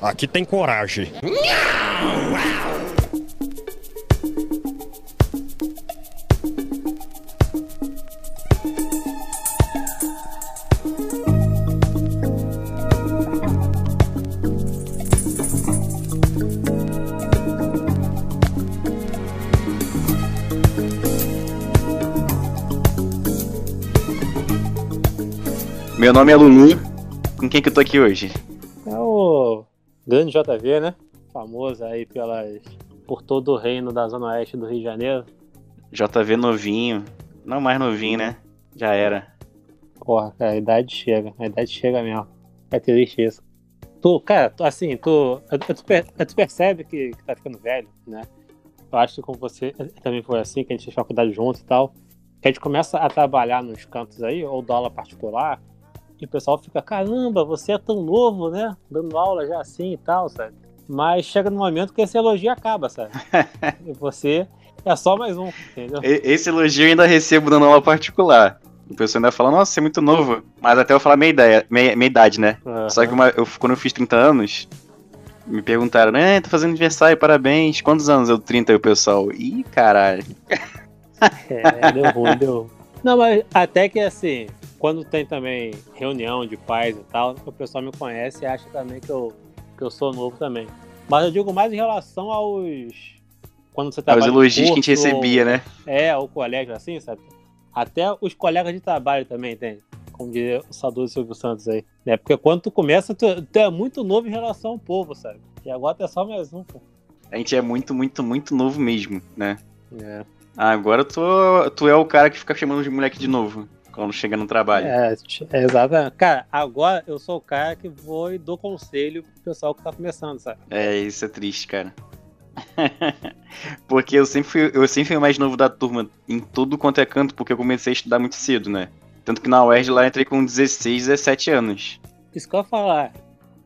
aqui tem coragem. Meu nome é Lulu. Com quem que eu tô aqui hoje? Grande JV, né? Famoso aí pelas, por todo o reino da Zona Oeste do Rio de Janeiro. JV novinho. Não mais novinho, né? Já era. Porra, cara, a idade chega. A idade chega mesmo. É triste isso. Tu, cara, tu, assim, tu, tu, tu percebe que, que tá ficando velho, né? Eu acho que com você também foi assim, que a gente fez faculdade junto e tal. Que a gente começa a trabalhar nos cantos aí, ou dá aula particular, e o pessoal fica, caramba, você é tão novo, né? Dando aula já assim e tal, sabe? Mas chega no momento que esse elogio acaba, sabe? e você é só mais um, entendeu? Esse elogio eu ainda recebo dando aula particular. O pessoal ainda fala, nossa, você é muito novo. Mas até eu falar minha, ideia, minha, minha idade, né? Uhum. Só que uma, eu, quando eu fiz 30 anos, me perguntaram, né, tô fazendo aniversário, parabéns. Quantos anos eu 30 aí o pessoal? Ih, caralho. É, deu ruim, deu. Não, mas até que assim, quando tem também reunião de pais e tal, o pessoal me conhece e acha também que eu, que eu sou novo também. Mas eu digo mais em relação aos. Quando você trabalha. Os elogios que a gente recebia, né? É, o colégio assim, sabe? Até os colegas de trabalho também, tem. Como diria o saudoso Silvio Santos aí. Né? Porque quando tu começa, tu, tu, é muito novo em relação ao povo, sabe? E agora tu é só mais um, pô. A gente é muito, muito, muito novo mesmo, né? É. Agora tu, tu é o cara que fica chamando de moleque de novo quando chega no trabalho. É, é, exatamente. Cara, agora eu sou o cara que vou e dou conselho pro pessoal que tá começando, sabe? É, isso é triste, cara. porque eu sempre, fui, eu sempre fui o mais novo da turma em tudo quanto é canto, porque eu comecei a estudar muito cedo, né? Tanto que na UERJ lá eu entrei com 16, 17 anos. Isso que eu ia falar.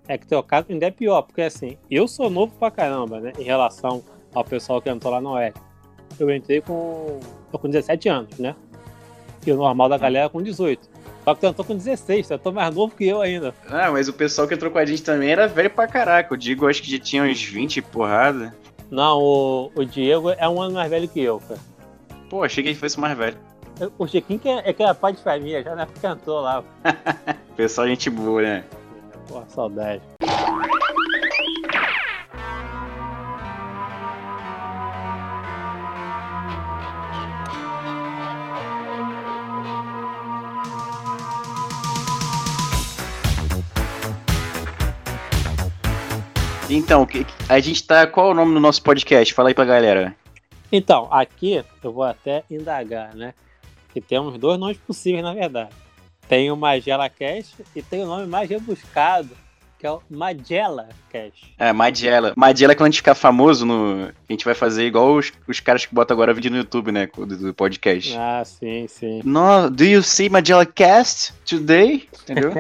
É que teu caso ainda é pior, porque assim, eu sou novo pra caramba, né? Em relação ao pessoal que entrou lá na UERJ. Eu entrei com, com 17 anos, né? E o normal da galera é com 18. Só que tu entrou com 16, tu entrou mais novo que eu ainda. Ah, mas o pessoal que entrou com a gente também era velho pra caraca. O Diego acho que já tinha uns 20 porrada. Não, o, o Diego é um ano mais velho que eu, cara. Pô, achei que ele fosse mais velho. O Chiquinho que é, é que era pai de família, já na época entrou lá. pessoal, gente boa, né? Pô, saudade. Então, a gente tá. Qual é o nome do nosso podcast? Fala aí pra galera. Então, aqui eu vou até indagar, né? Que temos dois nomes possíveis, na verdade. Tem o Magela Cash e tem o nome mais rebuscado, que é o Magela Cash. É, Magela. Magela é quando a gente ficar famoso, no... a gente vai fazer igual os, os caras que botam agora vídeo no YouTube, né? Do, do podcast. Ah, sim, sim. No, do you see Magela Cast today? Entendeu?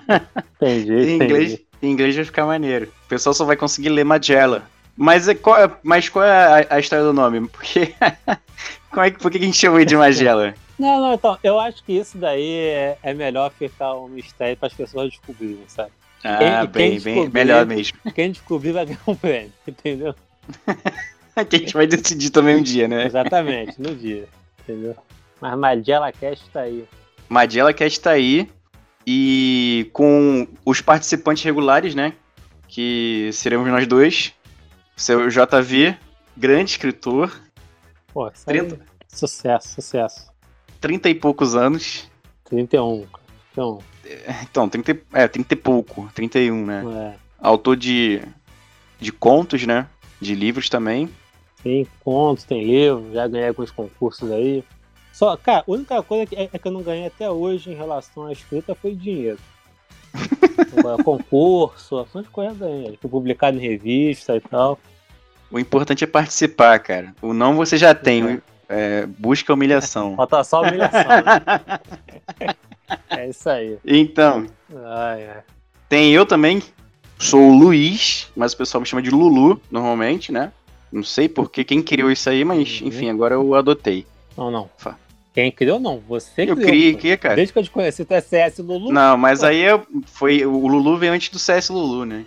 entendi, em inglês, entendi. Em inglês vai ficar maneiro. O pessoal só vai conseguir ler Magella. Mas, é, qual, é, mas qual é a, a história do nome? Porque. Como é, por que a gente chamou de Magella? Não, não, então, eu acho que isso daí é, é melhor ficar um mistério para as pessoas descobrirem, sabe? Ah, quem, bem, quem bem, melhor mesmo. Quem descobrir vai ganhar um prêmio, entendeu? que a gente vai decidir também um dia, né? Exatamente, no dia, entendeu? Mas Magella Cast tá aí. Magella Cast tá aí. E com os participantes regulares, né? Que seremos nós dois. Seu JV, grande escritor. Pô, 30... Sucesso, sucesso. 30 e poucos anos. 31. Então, então 30, é, 30 e pouco. 31, né? É. Autor de, de contos, né? De livros também. Tem contos, tem livros, já ganhei alguns concursos aí. Só, cara, a única coisa que, é, é que eu não ganhei até hoje em relação à escrita foi dinheiro. Concurso, bastante coisa ganhei. Fui publicado em revista e tal. O importante é participar, cara. O não você já tem. É, busca humilhação. Falta só humilhação. Né? é isso aí. Então. Ai, ai. Tem eu também. Sou o Luiz, mas o pessoal me chama de Lulu, normalmente, né? Não sei porque quem criou isso aí, mas uhum. enfim, agora eu adotei. Não, não. Quem criou, não. Você eu criou. Eu criei aqui, cara. Desde que eu te conheci, tu é CS Lulu. Não, mas pô. aí eu, foi, o Lulu veio antes do CS Lulu, né?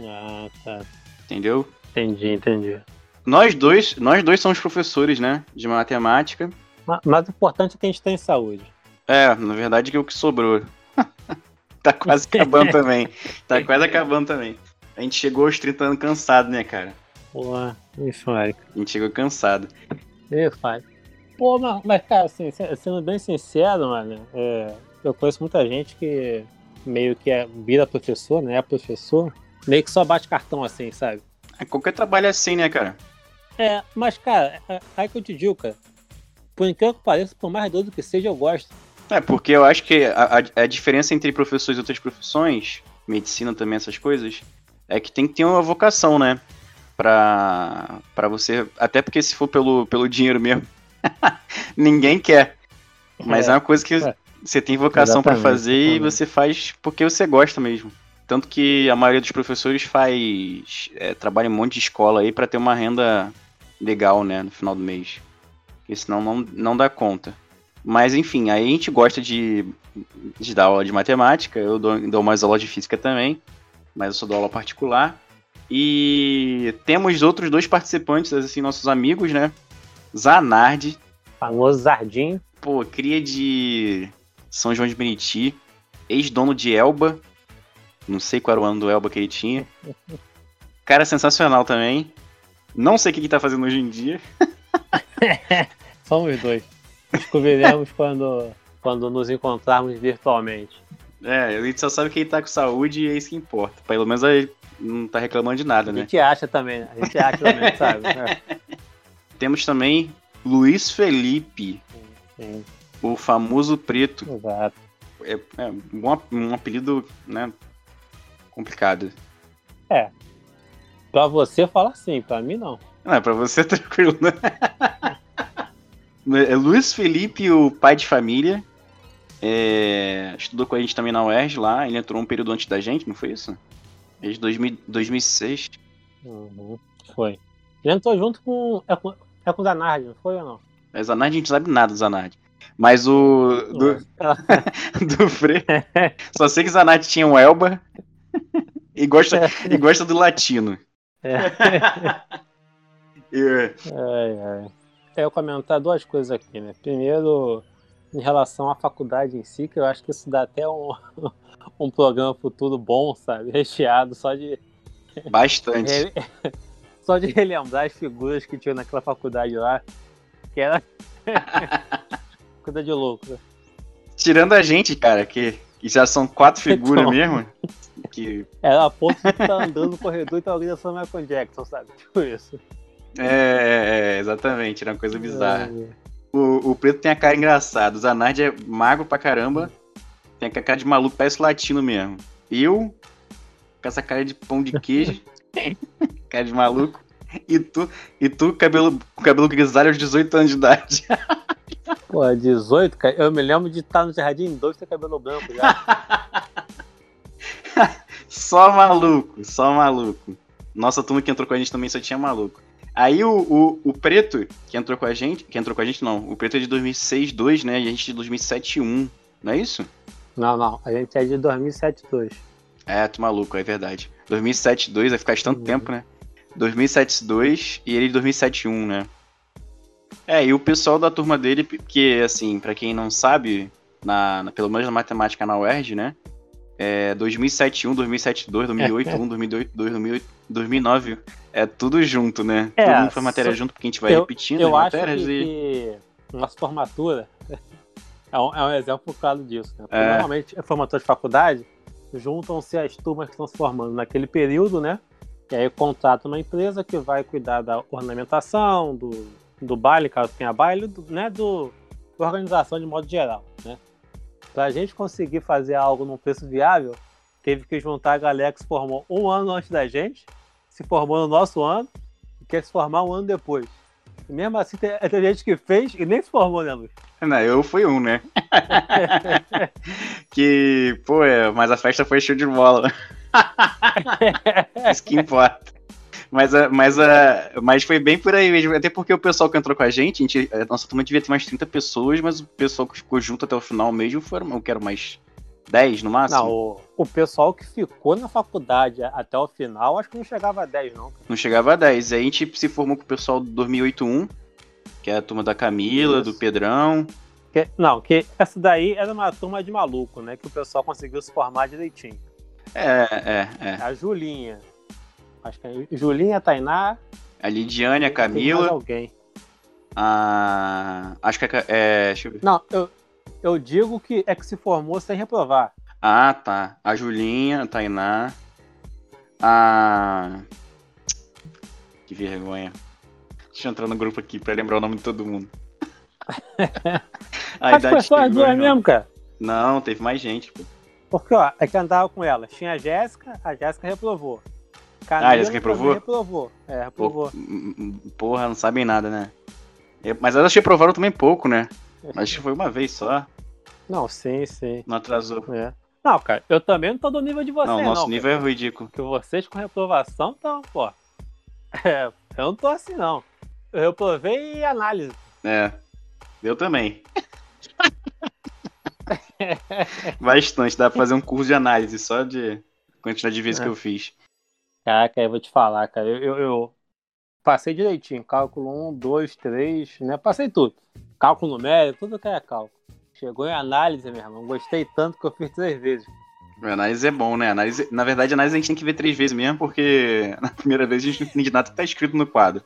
Ah, tá. Entendeu? Entendi, entendi. Nós dois, nós dois somos professores, né? De matemática. Mas, mas o importante é que a gente tem saúde. É, na verdade que é o que sobrou. tá quase acabando também. Tá quase acabando também. A gente chegou aos 30 anos cansado, né, cara? Pô, isso, Eric. A gente chegou cansado. Isso, pai. Pô, mas, mas, cara, assim, sendo bem sincero, mano, é, eu conheço muita gente que meio que é, vira professor, né? É professor, meio que só bate cartão assim, sabe? É, qualquer trabalho é assim, né, cara? É, mas, cara, é, aí que eu te digo, cara. Por incrível que pareça, por mais doido que seja, eu gosto. É, porque eu acho que a, a, a diferença entre professores e outras profissões, medicina também, essas coisas, é que tem que ter uma vocação, né? Pra, pra você. Até porque se for pelo, pelo dinheiro mesmo, ninguém quer. Mas é, é uma coisa que é. você tem vocação para fazer exatamente. e você faz porque você gosta mesmo. Tanto que a maioria dos professores faz. É, trabalha em um monte de escola aí para ter uma renda legal, né, no final do mês. Porque senão não, não dá conta. Mas enfim, aí a gente gosta de, de dar aula de matemática, eu dou, dou mais aula de física também, mas eu sou dou aula particular. E temos outros dois participantes, assim, nossos amigos, né? Zanardi. Famoso Zardim. Pô, cria de São João de Meriti, ex-dono de Elba. Não sei qual era o ano do Elba que ele tinha. Cara sensacional também. Não sei o que ele tá fazendo hoje em dia. Somos dois. Descobriremos quando, quando nos encontrarmos virtualmente. É, a gente só sabe que ele tá com saúde e é isso que importa. Pelo menos ele não tá reclamando de nada, né? A gente acha também, né? A gente acha também, sabe? É. Temos também Luiz Felipe. Sim. O famoso preto. Exato. É, é um, um apelido, né? Complicado. É. Pra você fala assim, pra mim não. Não, é pra você tranquilo, né? É Luiz Felipe, o pai de família, é, estudou com a gente também na UERJ lá, ele entrou um período antes da gente, não foi isso? Desde 2000, 2006. Uhum, foi. Ele entrou junto com. É com, o Zanardi, não foi ou não? É, Zanardi a gente sabe nada do Zanardi. Mas o. Do, do Fre. Só sei que Zanardi tinha um Elba e gosta, e gosta do latino. É. é. Ai, ai eu comentar duas coisas aqui, né? Primeiro, em relação à faculdade em si, que eu acho que isso dá até um, um programa futuro bom, sabe? Recheado só de. Bastante. Só de relembrar as figuras que tinha naquela faculdade lá, que era. Coisa de louco. Tirando a gente, cara, que, que já são quatro figuras então, mesmo. Que... Era a ponto de estar tá andando no corredor e tá alguém dançando Michael Jackson, sabe? Tipo isso. É, é, é, exatamente, era uma coisa bizarra. É. O, o preto tem a cara engraçada, o Zanardi é magro pra caramba, tem a cara de maluco, parece latino mesmo. Eu, com essa cara de pão de queijo, cara de maluco, e tu, e tu cabelo, cabelo grisalho aos 18 anos de idade. Pô, 18, cara, eu me lembro de estar no Jardim 2 e ter cabelo branco já. só maluco, só maluco. Nossa turma que entrou com a gente também só tinha maluco. Aí o, o, o, Preto, que entrou com a gente, que entrou com a gente não, o Preto é de 2006, 2, né? E a gente é de 2007, 1, não é isso? Não, não, a gente é de 2007, 2. É, tu maluco, é verdade. 2007, 2, vai ficar de tanto uhum. tempo, né? 2007, 2 e ele de 2007, 1, né? É, e o pessoal da turma dele, que, assim, para quem não sabe, na, na, pelo menos na matemática na UERJ, né? É 2007, 1, 2007, 2, 2008, 1, 2008, 2, 2008, 2009. É tudo junto, né? É, Todo mundo faz matéria junto porque a gente vai eu, repetindo eu as matérias que, e. Que nossa formatura é um, é um exemplo claro disso, né? Porque é. normalmente, a formatura de faculdade juntam-se as turmas que estão se formando naquele período, né? E aí contrata uma empresa que vai cuidar da ornamentação, do, do baile, caso tenha baile, do, né? Do, da organização de modo geral, né? Para a gente conseguir fazer algo num preço viável, teve que juntar a galera que se formou um ano antes da gente se formou no nosso ano e quer se formar um ano depois. E mesmo assim, tem, tem gente que fez e nem se formou, né, Luiz? Não, eu fui um, né? que, pô, é, mas a festa foi show de bola. Isso que importa. Mas, mas, mas foi bem por aí mesmo. Até porque o pessoal que entrou com a gente, a, gente, a nossa turma devia ter mais 30 pessoas, mas o pessoal que ficou junto até o final mesmo foram, eu quero mais 10 no máximo? Não, o, o pessoal que ficou na faculdade até o final, acho que não chegava a 10, não. Não chegava a 10. Aí a gente se formou com o pessoal do 2081, que é a turma da Camila, Isso. do Pedrão. Que, não, que essa daí era uma turma de maluco, né? Que o pessoal conseguiu se formar direitinho. É, é, é. A Julinha. Acho que é Julinha, Tainá. A Lidiane, a Camila. alguém. A. Acho que é. é deixa eu ver. Não, eu, eu digo que é que se formou sem reprovar. Ah, tá. A Julinha, a Tainá. A. Que vergonha. Deixa eu entrar no grupo aqui pra lembrar o nome de todo mundo. a Acho que só as duas mesmo, cara. Não, teve mais gente, pô. Porque, ó, é que andava com elas. Tinha a Jéssica, a Jéssica reprovou. Camila ah, a Jéssica reprovou? reprovou. É, reprovou. Porra, não sabem nada, né? Mas elas reprovaram também pouco, né? Acho que foi uma vez só. Não, sim, sim. Não atrasou. É. Não, cara, eu também não tô do nível de vocês, não. Nosso não, nível cara. é ridículo. Que vocês com reprovação estão, pô. É, eu não tô assim, não. Eu reprovei análise. É, eu também. Bastante, dá pra fazer um curso de análise só de quantidade de vezes é. que eu fiz. Caraca, eu vou te falar, cara. Eu, eu, eu, passei direitinho. Cálculo 1, 2, 3, né? Passei tudo. Cálculo numérico, tudo que é cálculo. Chegou em análise, meu irmão. Gostei tanto que eu fiz três vezes. A análise é bom, né? Análise, na verdade, a análise a gente tem que ver três vezes mesmo, porque na primeira vez a gente não entende nada que tá escrito no quadro.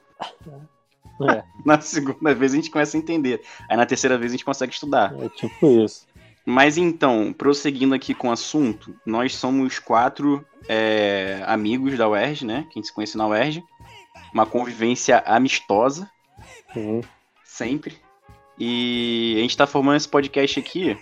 É. Na segunda vez a gente começa a entender. Aí na terceira vez a gente consegue estudar. É tipo isso. Mas então, prosseguindo aqui com o assunto, nós somos quatro é, amigos da UERJ, né? Quem se conhece na UERJ. Uma convivência amistosa. Uhum. Sempre. E a gente tá formando esse podcast aqui.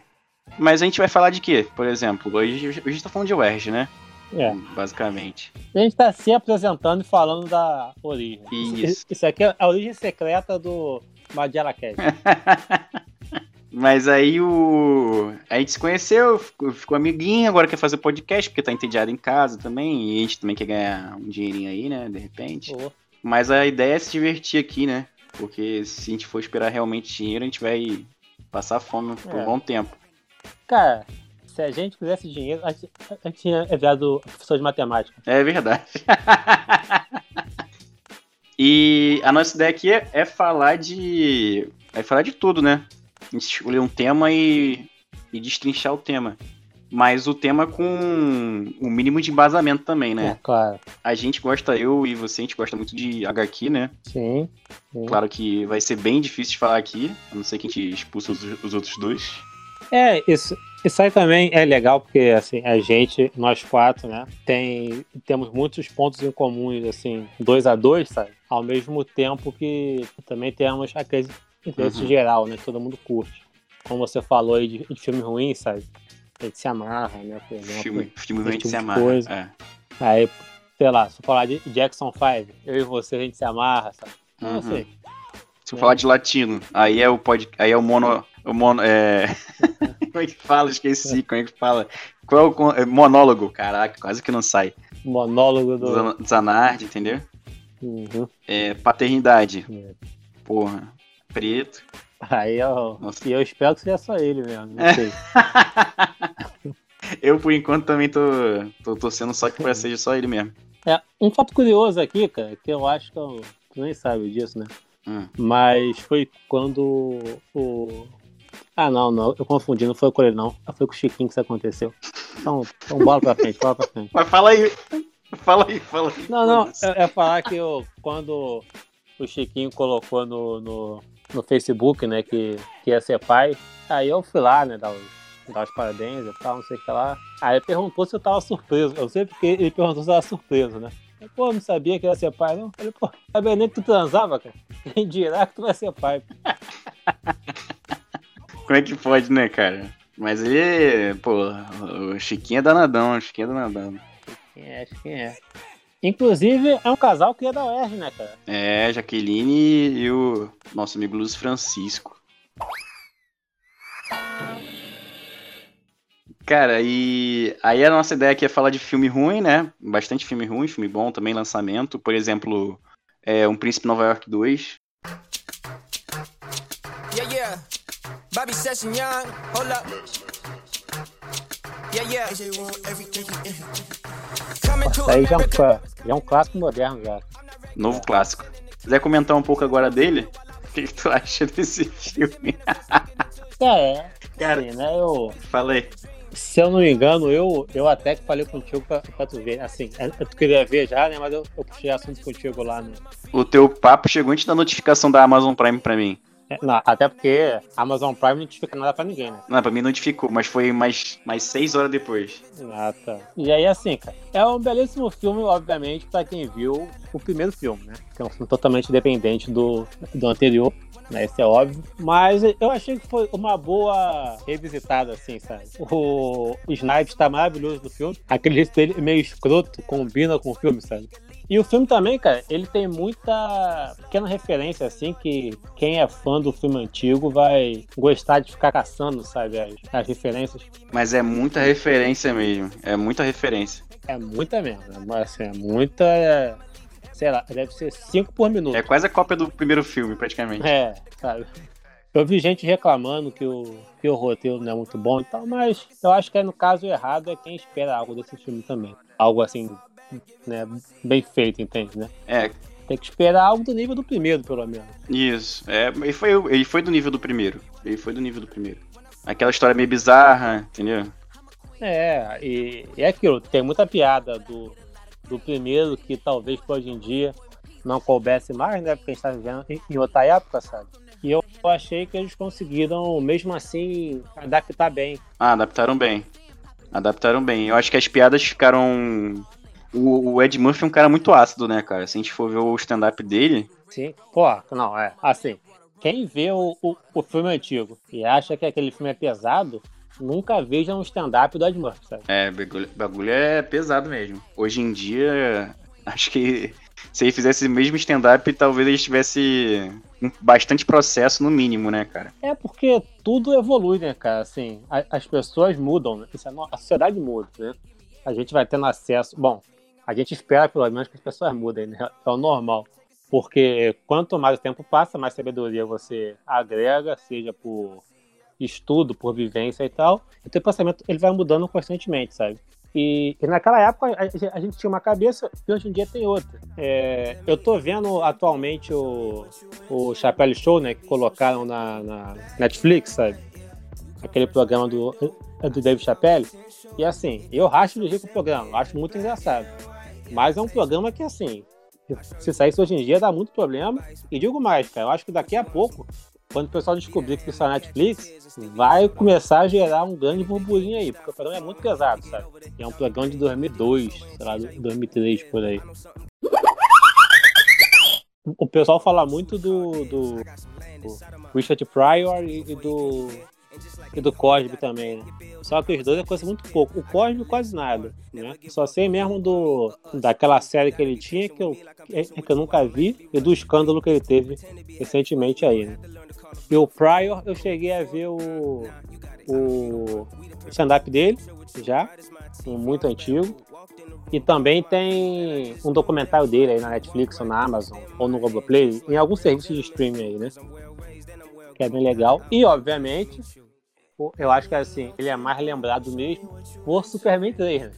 Mas a gente vai falar de quê, por exemplo? Hoje, hoje a gente tá falando de UERJ, né? É. Basicamente. A gente tá se apresentando e falando da origem. Isso. Isso aqui é a origem secreta do Cat. Mas aí o. A gente se conheceu, ficou, ficou amiguinho, agora quer fazer podcast, porque tá entediado em casa também. E a gente também quer ganhar um dinheirinho aí, né? De repente. Oh. Mas a ideia é se divertir aqui, né? Porque se a gente for esperar realmente dinheiro, a gente vai passar fome por é. um bom tempo. Cara, se a gente quisesse dinheiro, a gente, a gente tinha enviado professor de matemática. É verdade. e a nossa ideia aqui é, é falar de. É falar de tudo, né? A gente escolher um tema e, e destrinchar o tema. Mas o tema com o um mínimo de embasamento também, né? É, claro. A gente gosta, eu e você, a gente gosta muito de HQ, né? Sim. sim. Claro que vai ser bem difícil de falar aqui, a não ser que a gente expulsa os, os outros dois. É, isso, isso aí também é legal, porque assim, a gente, nós quatro, né, tem, temos muitos pontos em comuns, assim, dois a dois, sabe? Ao mesmo tempo que também temos aqueles interesse uhum. geral, né? Todo mundo curte. Como você falou aí de, de filme ruim, sabe? A gente se amarra, né? Por exemplo, filme, filme ruim a gente tipo se amarra. Coisa. É. Aí, sei lá, se eu falar de Jackson 5, eu e você a gente se amarra, sabe? Não uhum. sei. Se eu é. falar de latino, aí é o pod, aí é o mono, o mono, é... como é que fala? Esqueci, como é que fala? Qual é o é monólogo? Caraca, quase que não sai. Monólogo do Zanardi, entendeu? Uhum. É, paternidade. É. Porra preto. Aí eu, e eu espero que seja só ele mesmo, não sei. eu, por enquanto, também tô, tô torcendo só que seja só ele mesmo. É, um fato curioso aqui, cara, que eu acho que eu, tu nem sabe disso, né? Hum. Mas foi quando o. Ah, não, não, eu confundi, não foi com ele, não. Foi com o Chiquinho que isso aconteceu. Então, então bola pra frente, bola pra frente. Mas fala aí, fala aí, fala aí. Não, não, é, é falar que eu, quando o Chiquinho colocou no, no no Facebook, né, que, que ia ser pai. Aí eu fui lá, né, dar os, dar os parabéns e tal, não sei o que lá. Aí ele perguntou se eu tava surpreso. Eu sei porque ele perguntou se eu tava surpreso, né? Eu, pô, não sabia que ia ser pai, não. Eu falei, pô, sabia nem que tu transava, cara. Quem dirá que tu vai ser pai? Como é que pode, né, cara? Mas ele, pô, o Chiquinho é danadão, o Chiquinho é danadão. Chiquinho é, Chiquinho é. Inclusive, é um casal que é da UERJ, né, cara? É, Jaqueline e o nosso amigo Luiz Francisco. Cara, e aí a nossa ideia aqui é falar de filme ruim, né? Bastante filme ruim, filme bom também, lançamento. Por exemplo, é, Um Príncipe Nova York 2. Yeah, yeah. Bobby Session Young, hold up. Isso aí já é, um, já é um clássico moderno já. Novo clássico. Se quiser comentar um pouco agora dele, o que, que tu acha desse filme? é, cara, assim, né, eu... Falei. Se eu não me engano, eu, eu até que falei contigo pra, pra tu ver. Assim, é, tu queria ver já, né? Mas eu, eu puxei assunto contigo lá no. O teu papo chegou antes da notificação da Amazon Prime pra mim. É, não, até porque a Amazon Prime não notifica nada pra ninguém, né? Não, pra mim notificou, mas foi mais, mais seis horas depois. Ah, tá. E aí, assim, cara, é um belíssimo filme, obviamente, pra quem viu o primeiro filme, né? Que é um filme totalmente independente do, do anterior né? Isso é óbvio. Mas eu achei que foi uma boa revisitada, assim, sabe? O, o Snipes tá maravilhoso do filme. Aquele jeito dele meio escroto, combina com o filme, sabe? E o filme também, cara, ele tem muita pequena referência, assim, que quem é fã do filme antigo vai gostar de ficar caçando, sabe, as, as referências. Mas é muita referência mesmo. É muita referência. É muita mesmo. Assim, é muita sei lá, deve ser 5 por minuto. É quase a cópia do primeiro filme, praticamente. É, sabe? Eu vi gente reclamando que o, que o roteiro não é muito bom e tal, mas eu acho que é no caso errado é quem espera algo desse filme também. Algo assim, né, bem feito, entende, né? É. Tem que esperar algo do nível do primeiro, pelo menos. Isso, é, ele foi, ele foi do nível do primeiro. Ele foi do nível do primeiro. Aquela história meio bizarra, entendeu? É, e, é aquilo, tem muita piada do, do primeiro, que talvez hoje em dia não coubesse mais, né? Porque a gente está vivendo em outra época, sabe? E eu achei que eles conseguiram, mesmo assim, adaptar bem. Ah, adaptaram bem. Adaptaram bem. Eu acho que as piadas ficaram. O, o Ed Murphy é um cara muito ácido, né, cara? Se a gente for ver o stand-up dele. Sim, pô, não, é. Assim, quem vê o, o, o filme antigo e acha que aquele filme é pesado, nunca veja um stand-up do Ed Murphy, sabe? É, bagulho, bagulho é pesado mesmo. Hoje em dia, acho que se ele fizesse o mesmo stand-up, talvez ele tivesse bastante processo no mínimo, né, cara? É porque tudo evolui, né, cara? Assim, a, as pessoas mudam, né? É a sociedade muda, né? A gente vai tendo acesso. Bom, a gente espera pelo menos que as pessoas mudem, né? É o normal. Porque quanto mais o tempo passa, mais sabedoria você agrega, seja por estudo, por vivência e tal, e teu pensamento ele vai mudando constantemente, sabe? E, e naquela época a, a, gente tinha uma cabeça e hoje em dia tem outra. É, eu tô vendo atualmente o, o Chapelle Show, né, que colocaram na, na Netflix, sabe? Aquele programa do, do Dave Chappelle. E assim, eu racho rir com o programa, acho muito engraçado. Mas é um programa que, assim, se saísse hoje em dia dá muito problema. E digo mais, cara, eu acho que daqui a pouco quando o pessoal descobrir que isso é Netflix, vai começar a gerar um grande burburinho aí, porque o programa é muito pesado, sabe? E é um programa de 2002, sei lá, 2003 por aí. O pessoal fala muito do, do, do Richard Pryor e do e do Cosby também, né? Só que os dois é coisa muito pouco. O Cosby quase nada, né? Só sei mesmo do daquela série que ele tinha que eu, que eu nunca vi e do escândalo que ele teve recentemente aí, né? E o Pryor, eu cheguei a ver o, o stand-up dele, já, muito antigo. E também tem um documentário dele aí na Netflix ou na Amazon ou no Globoplay, em algum serviço de streaming aí, né? Que é bem legal. E, obviamente, eu acho que assim, ele é mais lembrado mesmo por Superman 3, né?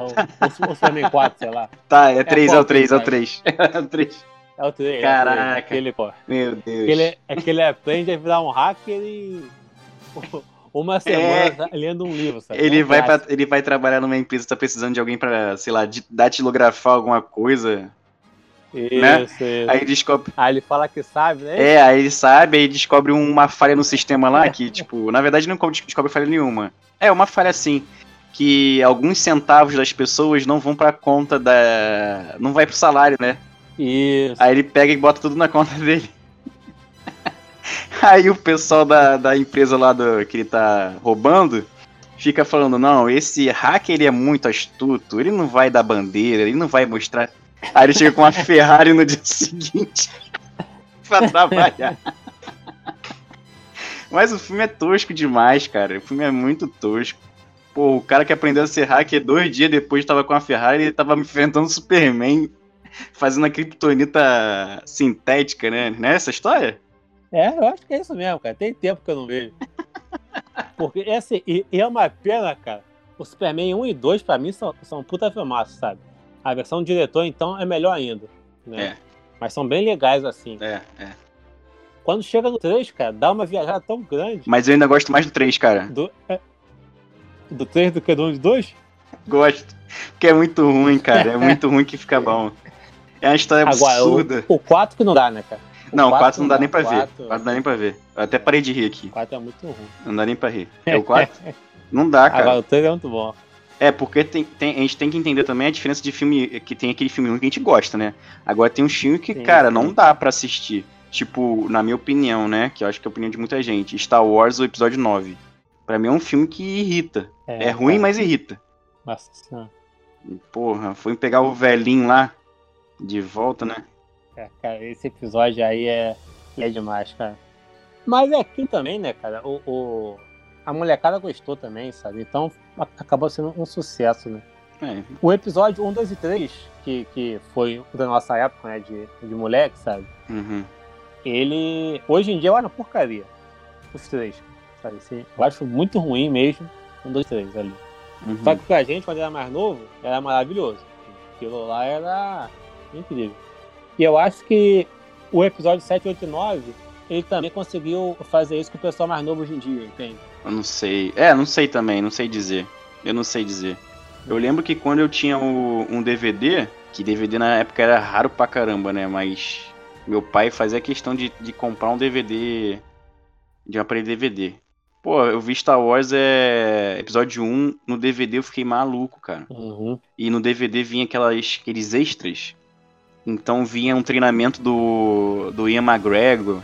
o, o Superman 4, sei lá. Tá, é 3, é, é o 3, é o 3. É o 3. É o 3. Caraca. É aquele, pô. Meu Deus. Aquele, é que ele aprende a virar um hacker e. Uma semana é, lendo um livro, sabe? Ele, é vai pra, ele vai trabalhar numa empresa, tá precisando de alguém pra, sei lá, datilografar alguma coisa. Isso, né? isso. Aí descobre. Aí ele fala que sabe, né? É, aí ele sabe, aí descobre uma falha no sistema lá que, tipo, na verdade não descobre falha nenhuma. É, uma falha assim que alguns centavos das pessoas não vão pra conta da. não vai pro salário, né? Isso. Aí ele pega e bota tudo na conta dele. Aí o pessoal da, da empresa lá do, que ele tá roubando fica falando: não, esse hacker ele é muito astuto, ele não vai dar bandeira, ele não vai mostrar. Aí ele chega com uma Ferrari no dia seguinte pra trabalhar. Mas o filme é tosco demais, cara. O filme é muito tosco. Pô, o cara que aprendeu a ser hacker dois dias depois tava com a Ferrari e tava enfrentando o Superman fazendo a criptonita sintética, né? Não é história? É, eu acho que é isso mesmo, cara. Tem tempo que eu não vejo. Porque, é assim, e, e é uma pena, cara. O Superman 1 e 2, pra mim, são, são puta filmaços, sabe? A versão do diretor, então, é melhor ainda. Né? É. Mas são bem legais, assim. É, é. Quando chega no 3, cara, dá uma viajada tão grande. Mas eu ainda gosto mais do 3, cara. Do, é, do 3 do que do 1 e 2? Gosto. Porque é muito ruim, cara. É muito ruim que fica bom. É uma história Agora, absurda. O, o 4 que não dá, né, cara? O não, o 4 não dá nem pra ver. 4, 4 não dá nem pra ver. Eu até parei de rir aqui. O 4 é muito ruim. Não dá nem pra rir. É o 4? não dá, cara. Agora, o 3 é muito bom. É, porque tem, tem, a gente tem que entender também a diferença de filme. Que tem aquele filme ruim que a gente gosta, né? Agora tem um filme que, Sim, cara, sim. não dá pra assistir. Tipo, na minha opinião, né? Que eu acho que é a opinião de muita gente. Star Wars, o episódio 9. Pra mim é um filme que irrita. É, ruim, cara. mas irrita. Nossa senhora. Porra, foi pegar o velhinho lá de volta, né? É, cara, esse episódio aí é, é demais, cara. Mas é aqui também, né, cara? O, o- a molecada gostou também, sabe? Então acabou sendo um sucesso, né? É, O episódio 1, 2 e 3, que, que foi da nossa época, né, de, de moleque, sabe? uhum. Ele. Hoje em dia eu acho uma porcaria. Os três. Sabe? Assim, eu acho muito ruim mesmo. Um, dois, três ali. uhum. Só que pra gente, quando era mais novo, era maravilhoso. Aquilo lá era incrível. E eu acho que o episódio 7, 8 e 9, ele também conseguiu fazer isso com o pessoal mais novo hoje em dia, entende? Eu não sei. É, não sei também, não sei dizer. Eu não sei dizer. Eu lembro que quando eu tinha o- um DVD, que DVD na época era raro pra caramba, né? Mas meu pai fazia questão de, de comprar um DVD. De um aparelho DVD. Pô, eu vi Star Wars é, episódio 1 no DVD, eu fiquei maluco, cara. Uhum. E no DVD vinha aquelas, aqueles extras. Então vinha um treinamento do, do Ian McGregor,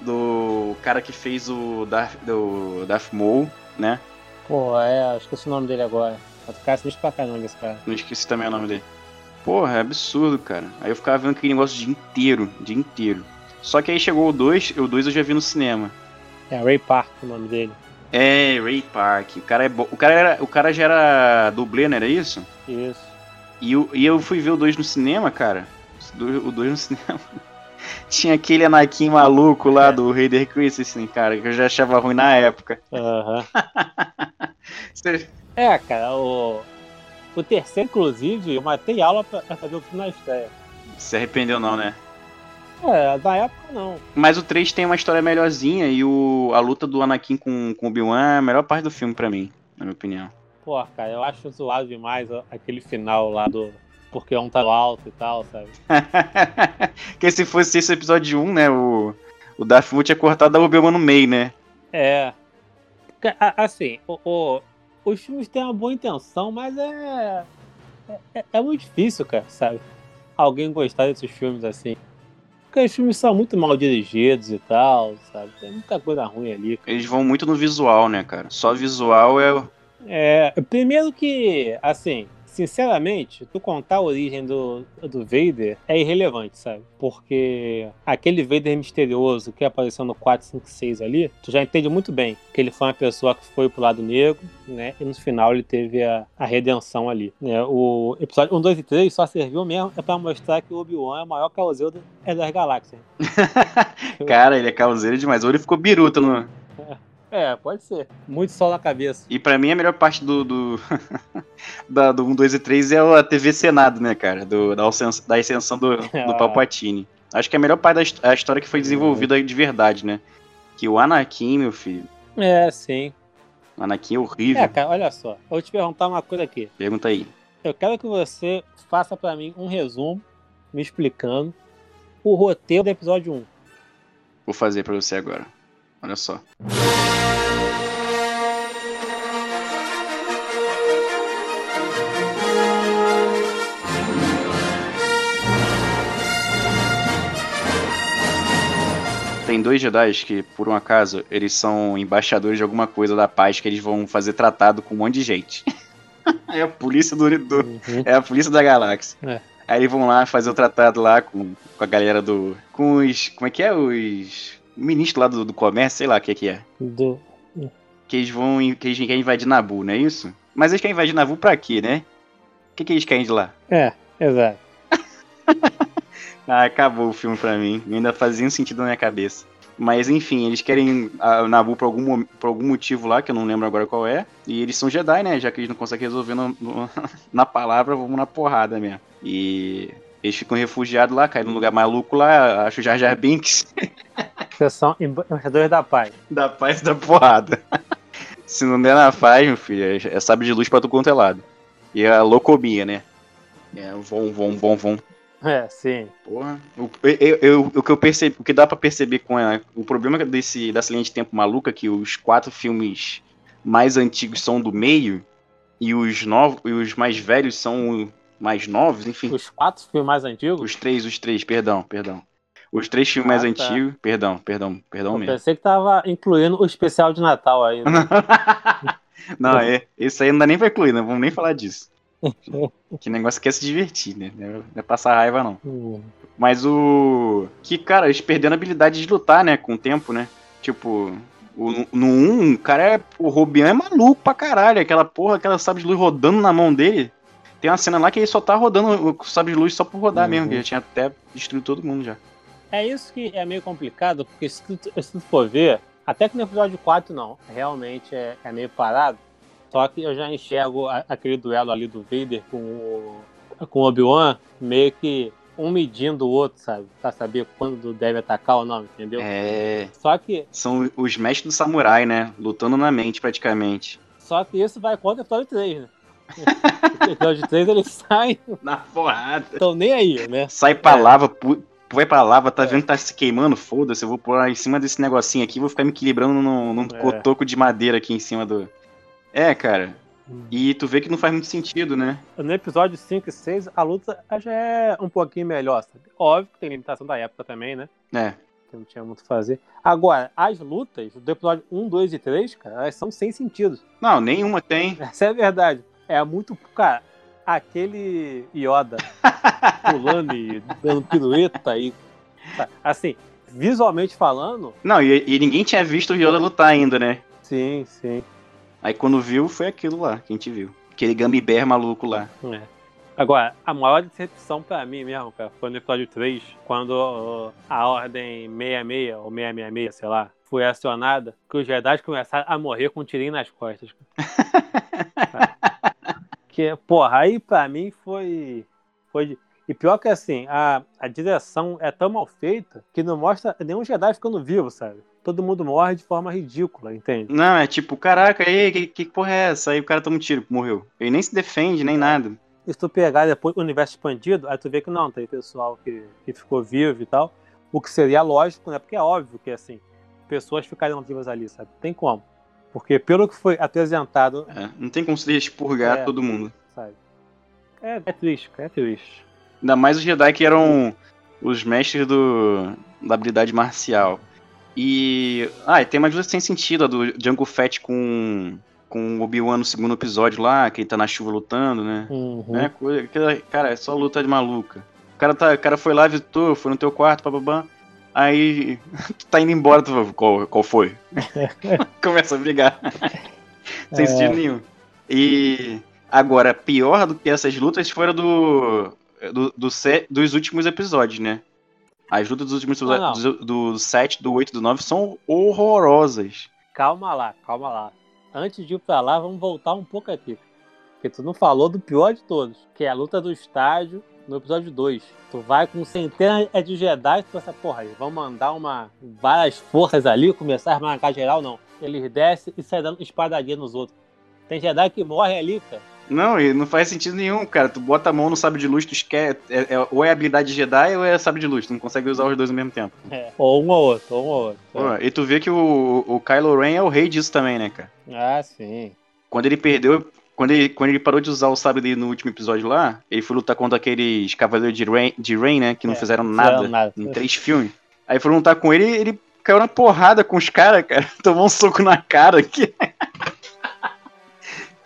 do cara que fez o Darth, do Darth Maul, né? Pô, é, esqueci o nome dele agora. O cara sinistro pra caramba esse cara. Não esqueci também o nome dele. Porra, é absurdo, cara. Aí eu ficava vendo aquele negócio o dia inteiro, o dia inteiro. Só que aí chegou o 2, o 2 eu já vi no cinema. É Ray Park o nome dele. É, Ray Park. O cara é bo... o cara era, o cara já era dublê, não era isso? Isso. E eu, e eu fui ver o 2 no cinema, cara. O 2 no cinema. Tinha aquele Anakin maluco lá do Raider Christensen, cara, que eu já achava ruim na época. Aham. Você- É, cara, o. O terceiro, inclusive, eu matei aula pra, pra fazer o filme na estreia. Se arrependeu não, né? É, na época não. Mas o 3 tem uma história melhorzinha e o, a luta do Anakin com, com o Obi-Wan é a melhor parte do filme pra mim, na minha opinião. Pô, cara, eu acho zoado demais aquele final lá do. Porque um tá alto e tal, sabe? Porque se fosse esse episódio 1, né, o, o Darth Maul tinha cortado a Obi-Wan no meio, né? É. Assim, o, o- os filmes têm uma boa intenção, mas é, é. é muito difícil, cara, sabe? Alguém gostar desses filmes assim. Porque os filmes são muito mal dirigidos e tal, sabe? Tem muita coisa ruim ali, cara. Eles vão muito no visual, né, cara? Só visual é... o- É, primeiro que, assim, sinceramente, tu contar a origem do, do Vader é irrelevante, sabe? Porque aquele Vader misterioso que apareceu no 456 ali, tu já entende muito bem que ele foi uma pessoa que foi pro lado negro, né? E no final ele teve a, a redenção ali, né? O episódio 1, 2 e 3 só serviu mesmo é pra mostrar que o Obi-Wan é o maior causeiro é das galáxias. Cara, ele é causeiro demais. Ou ele ficou biruta no... É, pode ser. Muito sol na cabeça. E pra mim a melhor parte do. do, da- do 1, 2 e 3 é a TV Senado, né, cara? Do, da, da ascensão do, do Ah. Palpatine. Acho que a melhor parte da é a história que foi desenvolvida de verdade, né? Que o Anakin, meu filho. É, sim. O Anakin é horrível. É, cara, olha só. Eu vou te perguntar uma coisa aqui. Pergunta aí. Eu quero que você faça pra mim um resumo, me explicando o roteiro do episódio 1. Vou fazer pra você agora. Olha só. Tem dois Jedi que, por um acaso, eles são embaixadores de alguma coisa da paz que eles vão fazer tratado com um monte de gente. é a polícia do, do, Uhum. é a polícia da galáxia. É. Aí eles vão lá fazer o tratado lá com, com a galera do. Com os. Como é que é? Os. Ministros lá do, do comércio, sei lá o que, que é. Do... que eles vão que eles querem invadir Nabu, não é isso? Mas eles querem invadir Nabu pra quê, né? O que, que eles querem de lá? É, exato. ah, acabou o filme pra mim. Ainda fazia um sentido na minha cabeça. Mas enfim, eles querem a Nabu por algum, por algum motivo lá, que eu não lembro agora qual é. E eles são Jedi, né? Já que eles não conseguem resolver no, no, na palavra, vamos na porrada mesmo. E eles ficam refugiados lá, caem num lugar maluco lá, acho Jar Jar Binks. São embaixadores da paz. Da paz da porrada. Se não der na paz, meu filho, é, é sabe de luz pra tu quanto é lado. E a locomia, né? É, vom, vom, vom, vom. É, sim. Porra. O, eu, eu, o que eu percebi, o que dá para perceber com ela, o problema desse dessa linha de tempo maluca que os quatro filmes mais antigos são do meio e os novos e os mais velhos são mais novos, enfim. Os quatro filmes mais antigos? Os três, os três, perdão, perdão. Os três filmes ah, mais tá. antigos, perdão, perdão, perdão eu mesmo. Pensei que tava incluindo o especial de Natal aí. Né? não, é, esse aí não dá nem pra incluir, não vamos nem falar disso que negócio quer se divertir, né? Não é passar raiva, não. Uhum. Mas o. Que, cara, eles perderam a habilidade de lutar, né? Com o tempo, né? Tipo, o, no 1, o cara é. O Robian é maluco pra caralho. Aquela porra, aquela sabre de luz rodando na mão dele. Tem uma cena lá que ele só tá rodando o sabre de luz só por rodar uhum. mesmo, que já tinha até destruído todo mundo já. É isso que é meio complicado, porque se tu, se tu for ver, até que no episódio 4 não, realmente é, é meio parado. Só que eu já enxergo aquele duelo ali do Vader com o, com o Obi-Wan meio que um medindo o outro, sabe? Pra saber quando deve atacar ou não, entendeu? É. Só que. São os mestres do samurai, né? Lutando na mente, praticamente. Só que isso vai contra o episódio 3, né? o episódio 3 eles saem. Na porrada. Estão nem aí, né? Sai pra é. lava, pu vai pra lava, tá é. vendo que tá se queimando? Foda-se, eu vou pôr em cima desse negocinho aqui, vou ficar me equilibrando num, num é. cotoco de madeira aqui em cima do. É, cara. Hum. E tu vê que não faz muito sentido, né? No episódio 5 e 6, a luta já é um pouquinho melhor, sabe? Óbvio que tem limitação da época também, né? É. Que não tinha muito a fazer. Agora, as lutas do episódio 1, 2 e 3, cara, elas são sem sentido. Não, nenhuma tem. Essa é a verdade. É muito. Cara, aquele Yoda pulando e dando pirueta aí. Assim, visualmente falando. Não, e, e ninguém tinha visto o Yoda lutar ainda, né? Sim, sim. Aí quando viu, foi aquilo lá que a gente viu. Aquele Gambibert maluco lá. É. Agora, a maior decepção pra mim mesmo, cara, foi no episódio 3, quando a ordem 66 ou 666, sei lá, foi acionada, que os Jedi começaram a morrer com um tirinho nas costas. que, porra, aí pra mim foi. foi e pior que assim, a, a direção é tão mal feita que não mostra nenhum Jedi ficando vivo, sabe? Todo mundo morre de forma ridícula, entende? Não, é tipo, caraca, aí, que, que porra é essa? Aí o cara toma um tiro, morreu. Ele nem se defende, nem nada. E se tu pegar depois o universo expandido, aí tu vê que não, tem pessoal que, que ficou vivo e tal. O que seria lógico, né? Porque é óbvio que, assim, pessoas ficariam vivas ali, sabe? Tem como. Porque pelo que foi apresentado. É, não tem como se expurgar é, todo mundo. Sabe? É, é triste, é triste. Ainda mais os Jedi que eram os mestres do, da habilidade marcial. E. Ah, e tem uma coisa sem sentido, a do Django Fett com. Com o Obi-Wan no segundo episódio lá, que ele tá na chuva lutando, né? Uhum. É, coisa, cara, é só luta de maluca. O cara, tá, o cara foi lá, visitou, foi no teu quarto, bababá. Aí tu tá indo embora, tu qual, qual foi? Começa a brigar. Sem é. sentido nenhum. E agora, pior do que essas lutas foram do, do, do, dos últimos episódios, né? As lutas dos últimos episódios, do, do 7, do 8 do 9 são horrorosas. Calma lá, calma lá. Antes de ir pra lá, vamos voltar um pouco aqui. Porque tu não falou do pior de todos, que é a luta do estádio no episódio 2. Tu vai com centenas de Jedi e tu pensa, porra, vamos mandar uma, várias forças ali, começar a marcar geral, não. Eles descem e saem dando espadadinha nos outros. Tem Jedi que morre ali, cara. Não, e não faz sentido nenhum, cara. Tu bota a mão no sabre de luz, tu esquece. É, é, ou é habilidade Jedi ou é sabre de luz. Tu não consegue usar os dois ao mesmo tempo. É, ou um ou outro, ou um ou outro. Pô, e tu vê que o, o Kylo Ren é o rei disso também, né, cara? Ah, sim. Quando ele perdeu. Quando ele, quando ele parou de usar o sabre dele no último episódio lá, ele foi lutar contra aqueles cavaleiros de Rain, de Rain né? Que não é, fizeram nada, nada em três filmes. Aí foram lutar com ele ele caiu na porrada com os caras, cara. Tomou um soco na cara aqui.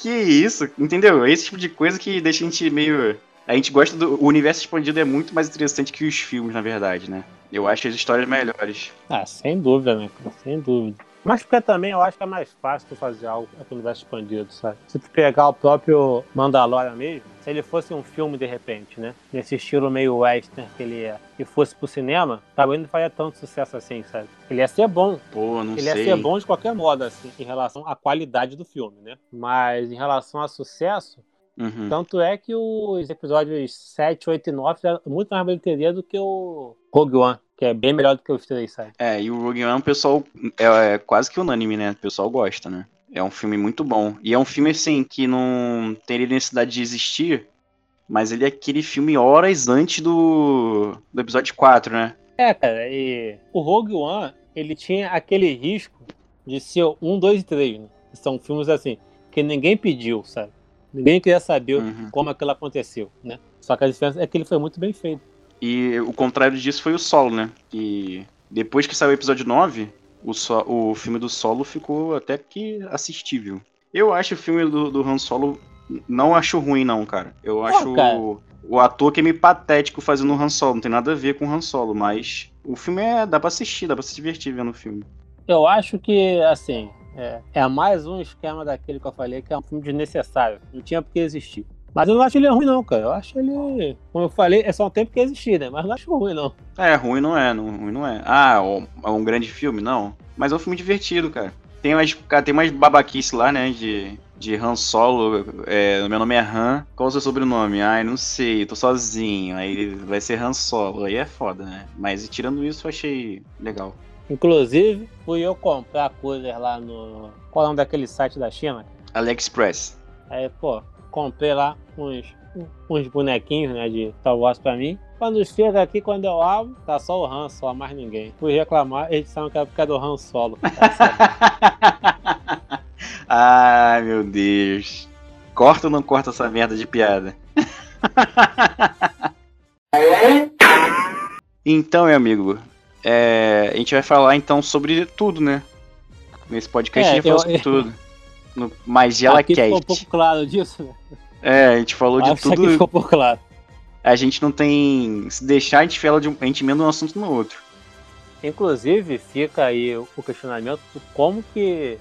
Que isso, entendeu? É esse tipo de coisa que deixa a gente meio. A gente gosta do. O universo expandido é muito mais interessante que os filmes, na verdade, né? Eu acho as histórias melhores. Ah, sem dúvida, né? Sem dúvida. Mas porque também eu acho que é mais fácil tu fazer algo com o universo expandido, sabe? Se tu pegar o próprio Mandalorian mesmo, se ele fosse um filme de repente, né? Nesse estilo meio western que ele é, e fosse pro cinema, talvez não faria tanto sucesso assim, sabe? Ele ia ser bom. Pô, não ele sei. ia ser bom de qualquer modo, assim, em relação à qualidade do filme, né? Mas em relação a sucesso, Uhum. tanto é que os episódios 7, 8 e 9 fizeram muito mais bilheteria do que o Rogue One, que é bem melhor do que os três, sabe? É, e o Rogue One, o pessoal é, é quase que unânime, né? O pessoal gosta, né? É um filme muito bom. E é um filme, assim, que não teria necessidade de existir, mas ele é aquele filme horas antes do, do episódio 4, né? É, cara, e o Rogue One, ele tinha aquele risco de ser um, dois e três, né? São filmes assim, que ninguém pediu, sabe? Ninguém queria saber Uhum. como aquilo aconteceu, né? Só que a diferença é que ele foi muito bem feito. E o contrário disso foi o Solo, né? Que depois que saiu o episódio 9, o, so- o filme do Solo ficou até que assistível. Eu acho o filme do, do Han Solo. Não acho ruim, não, cara. Eu acho cara. o, o ator que é meio patético fazendo o Han Solo. Não tem nada a ver com o Han Solo, mas o filme é. dá pra assistir, dá pra se divertir vendo o filme. Eu acho que, assim, é, é mais um esquema daquele que eu falei, que é um filme desnecessário. Não tinha por que existir. Mas eu não acho ele ruim, não, cara. Eu acho ele. Como eu falei, é só um tempo que existir, né? Mas não acho ruim, não. É, ruim não é, não, ruim não é. Ah, é um grande filme? Não. Mas é um filme divertido, cara. Tem mais, tem mais babaquice lá, né? De, de Han Solo. É, meu nome é Han. Qual é o seu sobrenome? Ai, não sei, tô sozinho. Aí vai ser Han Solo. Aí é foda, né? Mas tirando isso, eu achei legal. Inclusive, fui eu comprar coisas lá no. Qual é o nome daquele site da China? AliExpress. Aí, pô, comprei lá uns, uns bonequinhos, né, de Star Wars pra mim. Quando chega aqui, quando eu abro, tá só o Han, só mais ninguém. Fui reclamar, eles disseram que era por causa do Han Solo. Ai, meu Deus. Corta ou não corta essa merda de piada? então, meu amigo, é, a gente vai falar então sobre tudo, né? Nesse podcast É, a gente eu- sobre tudo. No Magela aqui ficou um Cast. pouco claro disso, né? É, a gente falou de Acho que aqui tudo. ficou um pouco claro. A gente não tem. Se deixar, a gente fala de um. A gente emenda um assunto no outro. Inclusive, fica aí o questionamento de como que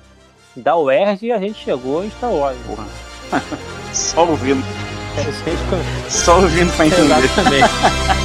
da UERJ a gente chegou em Star Wars. Porra. Só ouvindo. Que Só ouvindo pra entender. Exatamente.